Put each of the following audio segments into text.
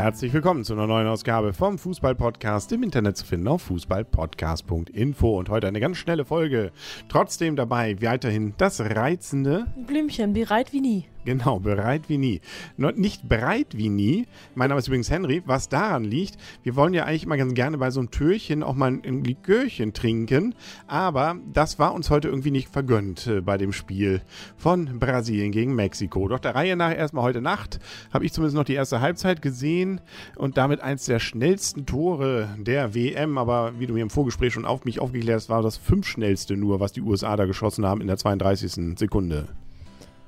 Herzlich willkommen zu einer neuen Ausgabe vom Fußball-Podcast im Internet zu finden auf fußballpodcast.info und heute eine ganz schnelle Folge. Trotzdem dabei weiterhin das reizende Blümchen, bereit wie nie. Genau, bereit wie nie. Nicht bereit wie nie. Mein Name ist übrigens Henry. Was daran liegt, wir wollen ja eigentlich immer ganz gerne bei so einem Türchen auch mal ein Likörchen trinken. Aber das war uns heute irgendwie nicht vergönnt äh, bei dem Spiel von Brasilien gegen Mexiko. Doch der Reihe nach erstmal heute Nacht habe ich zumindest noch die erste Halbzeit gesehen und damit eins der schnellsten Tore der WM. Aber wie du mir im Vorgespräch schon auf mich aufgeklärt hast, war das fünf schnellste nur, was die USA da geschossen haben in der 32. Sekunde.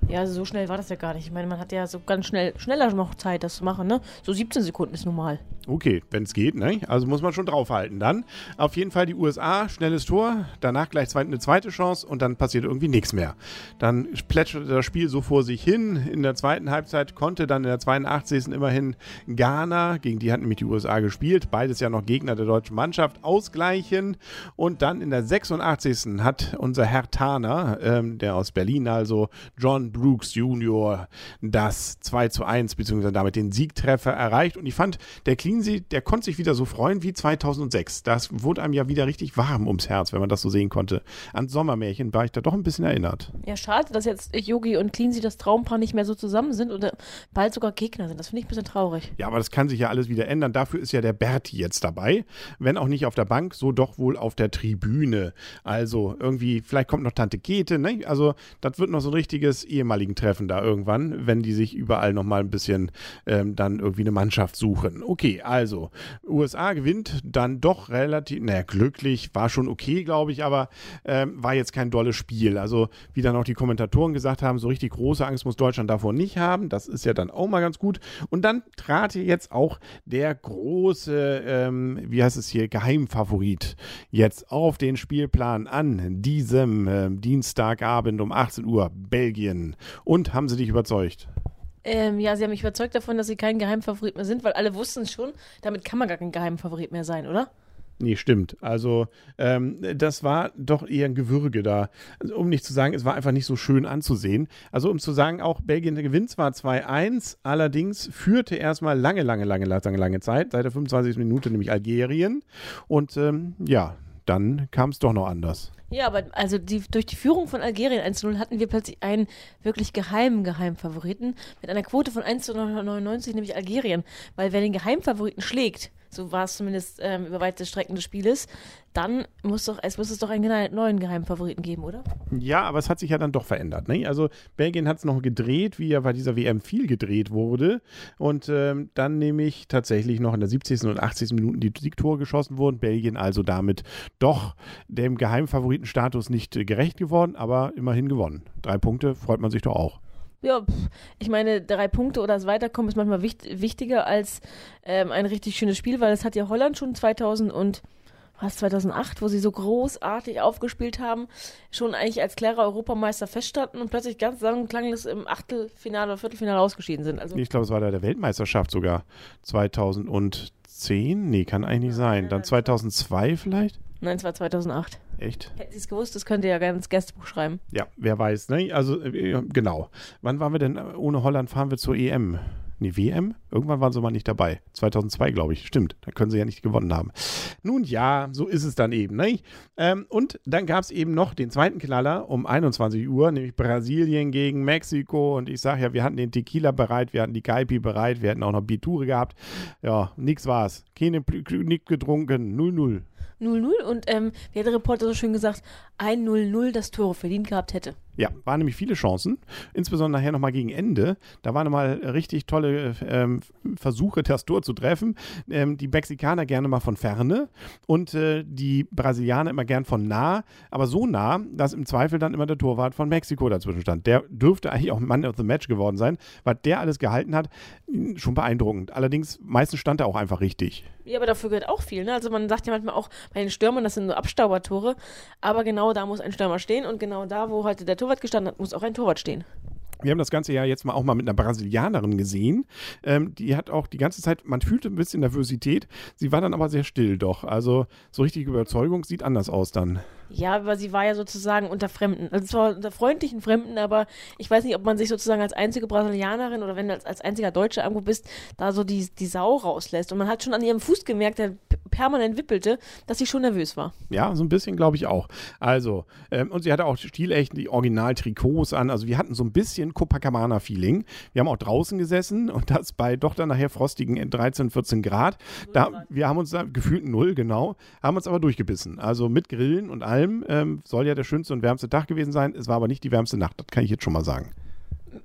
Ja, so schnell war das ja gar nicht. Ich meine, man hat ja so ganz schnell, schneller noch Zeit, das zu machen, ne? So 17 Sekunden ist normal. Okay, wenn es geht, ne? Also muss man schon draufhalten. Dann auf jeden Fall die USA, schnelles Tor, danach gleich eine zweite Chance und dann passiert irgendwie nichts mehr. Dann plätscherte das Spiel so vor sich hin. In der zweiten Halbzeit konnte dann in der 82. immerhin Ghana, gegen die hat nämlich die USA gespielt, beides ja noch Gegner der deutschen Mannschaft, ausgleichen. Und dann in der 86. hat unser Herr Taner, ähm, der aus Berlin also, John Brooks Jr., das 2 zu 1, beziehungsweise damit den Siegtreffer erreicht. Und ich fand, der Clean Cleansey, der konnte sich wieder so freuen wie 2006. Das wurde einem ja wieder richtig warm ums Herz, wenn man das so sehen konnte. An Sommermärchen war ich da doch ein bisschen erinnert. Ja, schade, dass jetzt Yogi und Cleansey das Traumpaar nicht mehr so zusammen sind oder bald sogar Gegner sind. Das finde ich ein bisschen traurig. Ja, aber das kann sich ja alles wieder ändern. Dafür ist ja der Berti jetzt dabei. Wenn auch nicht auf der Bank, so doch wohl auf der Tribüne. Also irgendwie, vielleicht kommt noch Tante Kete, ne? Also, das wird noch so ein richtiges ehemaligen Treffen da irgendwann, wenn die sich überall noch mal ein bisschen ähm, dann irgendwie eine Mannschaft suchen. Okay, also USA gewinnt dann doch relativ, naja, glücklich, war schon okay, glaube ich, aber ähm, war jetzt kein dolles Spiel. Also, wie dann auch die Kommentatoren gesagt haben, so richtig große Angst muss Deutschland davor nicht haben. Das ist ja dann auch mal ganz gut. Und dann trat hier jetzt auch der große, ähm, wie heißt es hier, Geheimfavorit jetzt auf den Spielplan an diesem äh, Dienstagabend um 18 Uhr, Belgien. Und haben sie dich überzeugt? Ähm, ja, sie haben mich überzeugt davon, dass sie kein Geheimfavorit mehr sind, weil alle wussten es schon. Damit kann man gar kein Geheimfavorit mehr sein, oder? Nee, stimmt. Also, ähm, das war doch eher ein Gewürge da. Also, um nicht zu sagen, es war einfach nicht so schön anzusehen. Also, um zu sagen, auch Belgien gewinnt zwar 2-1, allerdings führte erstmal lange, lange, lange, lange, lange Zeit, seit der 25. Minute, nämlich Algerien. Und ähm, ja, dann kam es doch noch anders. Ja, aber also die, durch die Führung von Algerien 1-0 hatten wir plötzlich einen wirklich geheimen Geheimfavoriten mit einer Quote von 1 zu 99, nämlich Algerien. Weil wer den Geheimfavoriten schlägt, so war es zumindest ähm, über weite Strecken des Spieles, dann muss doch, es muss es doch einen neuen Geheimfavoriten geben, oder? Ja, aber es hat sich ja dann doch verändert. Ne? Also Belgien hat es noch gedreht, wie ja bei dieser WM viel gedreht wurde. Und ähm, dann nämlich tatsächlich noch in der 70. und 80. Minuten die Siegtore geschossen wurden. Belgien also damit doch dem Geheimfavoritenstatus nicht äh, gerecht geworden, aber immerhin gewonnen. Drei Punkte freut man sich doch auch. Ja, ich meine, drei Punkte oder das Weiterkommen ist manchmal wichtig, wichtiger als ähm, ein richtig schönes Spiel, weil das hat ja Holland schon 2000 und was 2008, wo sie so großartig aufgespielt haben, schon eigentlich als klarer Europameister feststanden und plötzlich ganz lang klanglos im Achtelfinale oder Viertelfinale ausgeschieden sind. Also ich glaube, es war da der Weltmeisterschaft sogar 2010. Nee, kann eigentlich nicht sein. Dann 2002 vielleicht? Nein, es war 2008. Echt? Hätten Sie es gewusst, das könnt ihr ja gerne ins Gästebuch schreiben. Ja, wer weiß, ne? Also, äh, genau. Wann waren wir denn? Ohne Holland fahren wir zur EM. Nee, WM? Irgendwann waren sie mal nicht dabei. 2002, glaube ich. Stimmt. Da können sie ja nicht gewonnen haben. Nun ja, so ist es dann eben. Ne? Ähm, und dann gab es eben noch den zweiten Knaller um 21 Uhr, nämlich Brasilien gegen Mexiko. Und ich sage ja, wir hatten den Tequila bereit, wir hatten die Kaipi bereit, wir hatten auch noch Biture gehabt. Ja, nix war's. Keine nichts getrunken. 0-0. 0-0 und ähm, wie hat der Reporter so schön gesagt, ein 0-0 das Tor verdient gehabt hätte. Ja, waren nämlich viele Chancen, insbesondere nachher nochmal gegen Ende. Da waren nochmal richtig tolle ähm, Versuche, das Tor zu treffen. Ähm, die Mexikaner gerne mal von ferne und äh, die Brasilianer immer gern von nah, aber so nah, dass im Zweifel dann immer der Torwart von Mexiko dazwischen stand. Der dürfte eigentlich auch Mann of the Match geworden sein, weil der alles gehalten hat. Schon beeindruckend. Allerdings, meistens stand er auch einfach richtig. Ja, aber dafür gehört auch viel. Ne? Also man sagt ja manchmal auch bei den Stürmern, das sind nur Abstaubertore, aber genau da muss ein Stürmer stehen und genau da, wo heute der Torwart gestanden hat, muss auch ein Torwart stehen. Wir haben das Ganze ja jetzt mal auch mal mit einer Brasilianerin gesehen. Ähm, die hat auch die ganze Zeit, man fühlte ein bisschen Nervosität. Sie war dann aber sehr still doch. Also so richtig Überzeugung sieht anders aus dann. Ja, aber sie war ja sozusagen unter Fremden. Also zwar unter freundlichen Fremden, aber ich weiß nicht, ob man sich sozusagen als einzige Brasilianerin oder wenn du als, als einziger Deutscher irgendwo bist, da so die, die Sau rauslässt. Und man hat schon an ihrem Fuß gemerkt, der permanent wippelte, dass sie schon nervös war. Ja, so ein bisschen glaube ich auch. Also, ähm, und sie hatte auch stilecht die Original-Trikots an. Also wir hatten so ein bisschen Copacabana-Feeling. Wir haben auch draußen gesessen und das bei doch dann nachher frostigen 13, 14 Grad. Da, wir haben uns da gefühlt null, genau, haben uns aber durchgebissen. Also mit Grillen und allem ähm, soll ja der schönste und wärmste Tag gewesen sein. Es war aber nicht die wärmste Nacht, das kann ich jetzt schon mal sagen.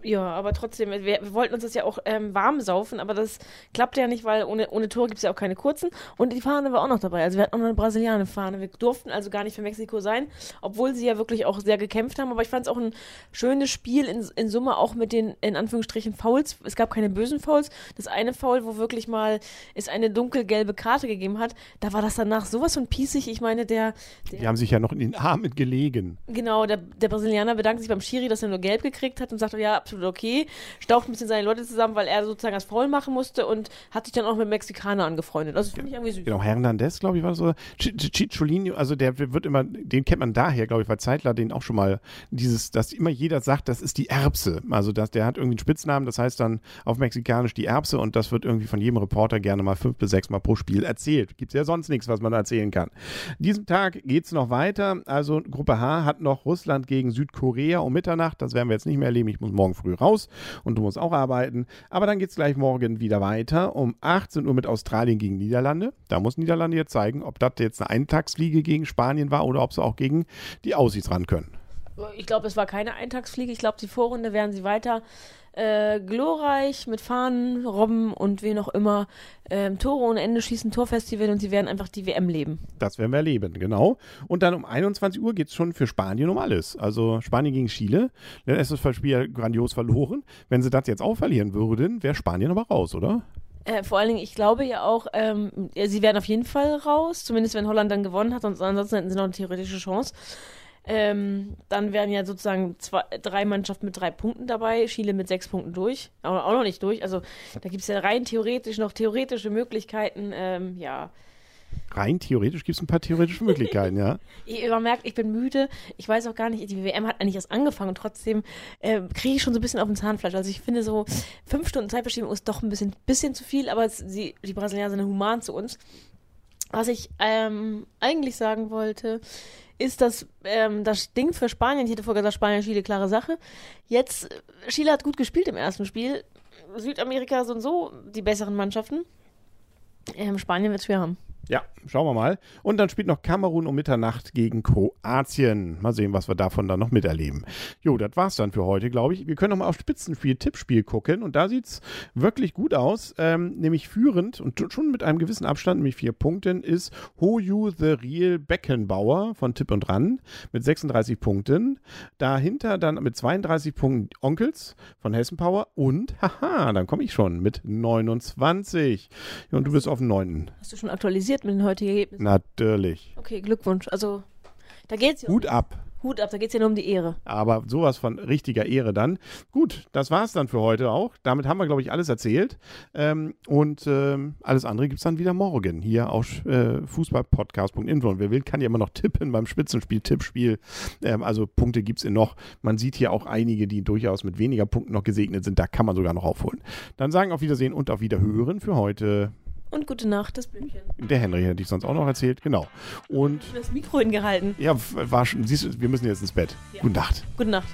Ja, aber trotzdem, wir, wir wollten uns das ja auch ähm, warm saufen, aber das klappt ja nicht, weil ohne, ohne Tore gibt es ja auch keine kurzen. Und die Fahne war auch noch dabei. Also wir hatten auch noch eine Brasilianer-Fahne. Wir durften also gar nicht für Mexiko sein, obwohl sie ja wirklich auch sehr gekämpft haben. Aber ich fand es auch ein schönes Spiel in, in Summe, auch mit den, in Anführungsstrichen, Fouls. Es gab keine bösen Fouls. Das eine Foul, wo wirklich mal es eine dunkelgelbe Karte gegeben hat, da war das danach sowas von pießig. Ich meine, der, der Die haben sich ja noch in den Armen gelegen. Genau, der, der Brasilianer bedankt sich beim Schiri, dass er nur gelb gekriegt hat und sagte, ja, absolut okay. Staucht ein bisschen seine Leute zusammen, weil er sozusagen das Foul machen musste und hat sich dann auch mit Mexikanern angefreundet. Also das finde ich irgendwie süß. Genau, Hernandez, glaube ich, war so. Cicciolini, also der wird immer, den kennt man daher, glaube ich, weil Zeitler den auch schon mal dieses, dass immer jeder sagt, das ist die Erbse. Also dass der hat irgendwie einen Spitznamen, das heißt dann auf Mexikanisch die Erbse und das wird irgendwie von jedem Reporter gerne mal fünf bis sechs Mal pro Spiel erzählt. Gibt es ja sonst nichts, was man erzählen kann. Diesem Tag geht es noch weiter. Also Gruppe H hat noch Russland gegen Südkorea um Mitternacht. Das werden wir jetzt nicht mehr erleben. Ich muss morgen früh raus und du musst auch arbeiten. Aber dann geht es gleich morgen wieder weiter um 18 Uhr mit Australien gegen Niederlande. Da muss Niederlande jetzt zeigen, ob das jetzt eine Eintagsfliege gegen Spanien war oder ob sie auch gegen die Aussies ran können. Ich glaube, es war keine Eintagsfliege. Ich glaube, die Vorrunde werden sie weiter äh, glorreich mit Fahnen, Robben und wen auch immer ähm, Tore ohne Ende schießen, Torfestival und sie werden einfach die WM leben. Das werden wir erleben, genau. Und dann um 21 Uhr geht es schon für Spanien um alles. Also Spanien gegen Chile. Dann ist das Spiel ja grandios verloren. Wenn sie das jetzt auch verlieren würden, wäre Spanien aber raus, oder? Äh, vor allen Dingen, ich glaube ja auch, ähm, sie werden auf jeden Fall raus, zumindest wenn Holland dann gewonnen hat, und ansonsten hätten sie noch eine theoretische Chance. Ähm, dann wären ja sozusagen zwei, drei Mannschaften mit drei Punkten dabei, Chile mit sechs Punkten durch, auch, auch noch nicht durch. Also da gibt es ja rein theoretisch noch theoretische Möglichkeiten, ähm, ja. Rein theoretisch gibt es ein paar theoretische Möglichkeiten, ja. Ich, man merkt, ich bin müde. Ich weiß auch gar nicht, die WM hat eigentlich erst angefangen und trotzdem äh, kriege ich schon so ein bisschen auf dem Zahnfleisch. Also ich finde so fünf Stunden Zeitverschiebung ist doch ein bisschen, bisschen zu viel, aber es, sie, die Brasilianer sind human zu uns. Was ich ähm, eigentlich sagen wollte, ist das, ähm, das Ding für Spanien. Ich hätte vorher gesagt, Spanien, Chile, klare Sache. Jetzt, Chile hat gut gespielt im ersten Spiel. Südamerika sind so die besseren Mannschaften. Ähm, Spanien wird schwer haben. Ja, schauen wir mal. Und dann spielt noch Kamerun um Mitternacht gegen Kroatien. Mal sehen, was wir davon dann noch miterleben. Jo, das war's dann für heute, glaube ich. Wir können noch mal auf Spitzenspiel, Tippspiel gucken. Und da sieht's wirklich gut aus. Ähm, nämlich führend und schon mit einem gewissen Abstand, nämlich vier Punkten, ist Hoju the Real Beckenbauer von Tipp und Ran mit 36 Punkten. Dahinter dann mit 32 Punkten Onkels von Hessen Power. Und, haha, dann komme ich schon mit 29. Ja, und du bist auf dem 9. Hast du schon aktualisiert mit den heutigen Ergebnissen? Natürlich. Okay, Glückwunsch. Also, da geht's ja Hut ab. Hut ab, da geht es ja nur um die Ehre. Aber sowas von richtiger Ehre dann. Gut, das war's dann für heute auch. Damit haben wir, glaube ich, alles erzählt. Ähm, und ähm, alles andere gibt es dann wieder morgen hier auf äh, fußballpodcast.info. Und wer will, kann ja immer noch tippen beim Spitzenspiel, Tippspiel. Ähm, also Punkte gibt es noch. Man sieht hier auch einige, die durchaus mit weniger Punkten noch gesegnet sind. Da kann man sogar noch aufholen. Dann sagen auf Wiedersehen und auf Wiederhören für heute. Und gute Nacht, das Blümchen. Der Henry hätte ich sonst auch noch erzählt, genau. Und das Mikro hingehalten. Ja, war schon, siehst du, wir müssen jetzt ins Bett. Ja. Gute Nacht. Gute Nacht.